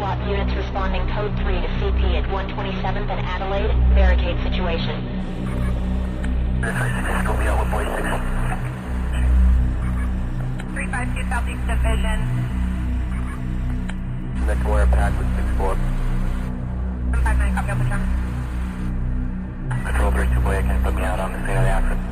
SWAT units responding code 3 to CP at 127th and Adelaide. Barricade situation. This is Cisco, we with 46. 352 Southeast Division. Next wire pack with 6-4. 159, copy, Alpha Charlie. Control 3 2 boy, can you put me out on the scene of the accident?